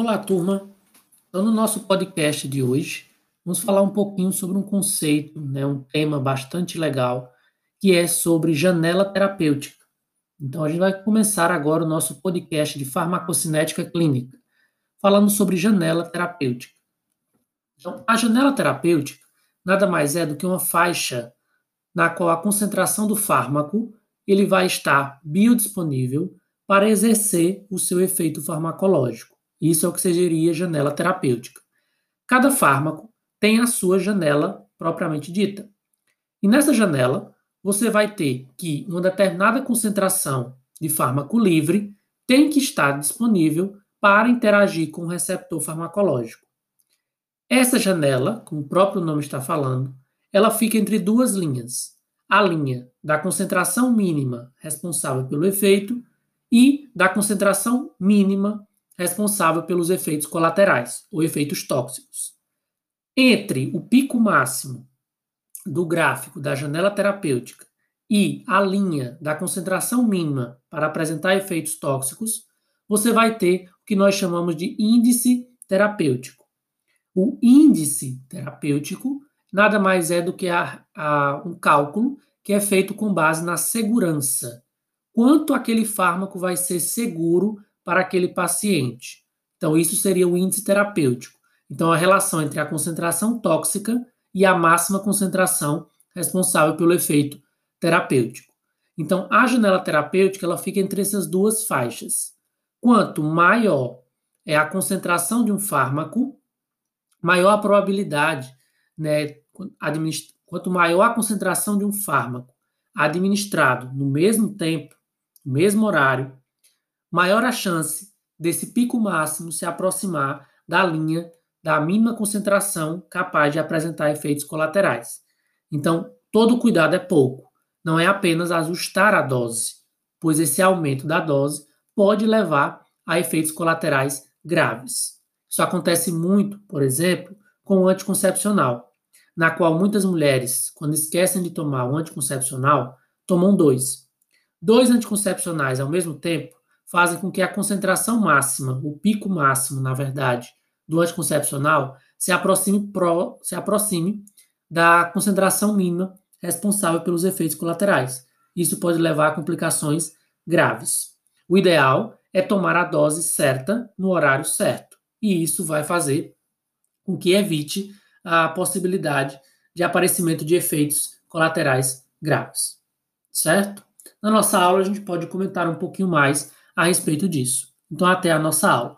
Olá, turma. Então, no nosso podcast de hoje, vamos falar um pouquinho sobre um conceito, né, um tema bastante legal, que é sobre janela terapêutica. Então, a gente vai começar agora o nosso podcast de farmacocinética clínica, falando sobre janela terapêutica. Então, a janela terapêutica nada mais é do que uma faixa na qual a concentração do fármaco ele vai estar biodisponível para exercer o seu efeito farmacológico. Isso é o que seria janela terapêutica. Cada fármaco tem a sua janela propriamente dita. E nessa janela, você vai ter que uma determinada concentração de fármaco livre tem que estar disponível para interagir com o receptor farmacológico. Essa janela, como o próprio nome está falando, ela fica entre duas linhas. A linha da concentração mínima responsável pelo efeito e da concentração mínima responsável pelos efeitos colaterais ou efeitos tóxicos. Entre o pico máximo do gráfico da janela terapêutica e a linha da concentração mínima para apresentar efeitos tóxicos, você vai ter o que nós chamamos de índice terapêutico. O índice terapêutico nada mais é do que a, a, um cálculo que é feito com base na segurança. Quanto aquele fármaco vai ser seguro para aquele paciente. Então, isso seria o índice terapêutico. Então, a relação entre a concentração tóxica e a máxima concentração responsável pelo efeito terapêutico. Então, a janela terapêutica ela fica entre essas duas faixas. Quanto maior é a concentração de um fármaco, maior a probabilidade, né, quanto maior a concentração de um fármaco administrado no mesmo tempo, no mesmo horário, maior a chance desse pico máximo se aproximar da linha da mínima concentração capaz de apresentar efeitos colaterais. Então, todo cuidado é pouco, não é apenas ajustar a dose, pois esse aumento da dose pode levar a efeitos colaterais graves. Isso acontece muito, por exemplo, com o anticoncepcional, na qual muitas mulheres, quando esquecem de tomar o anticoncepcional, tomam dois. Dois anticoncepcionais ao mesmo tempo fazem com que a concentração máxima, o pico máximo, na verdade, do anticoncepcional se aproxime, pro, se aproxime da concentração mínima responsável pelos efeitos colaterais. Isso pode levar a complicações graves. O ideal é tomar a dose certa no horário certo, e isso vai fazer com que evite a possibilidade de aparecimento de efeitos colaterais graves. Certo? Na nossa aula, a gente pode comentar um pouquinho mais a respeito disso. Então, até a nossa aula.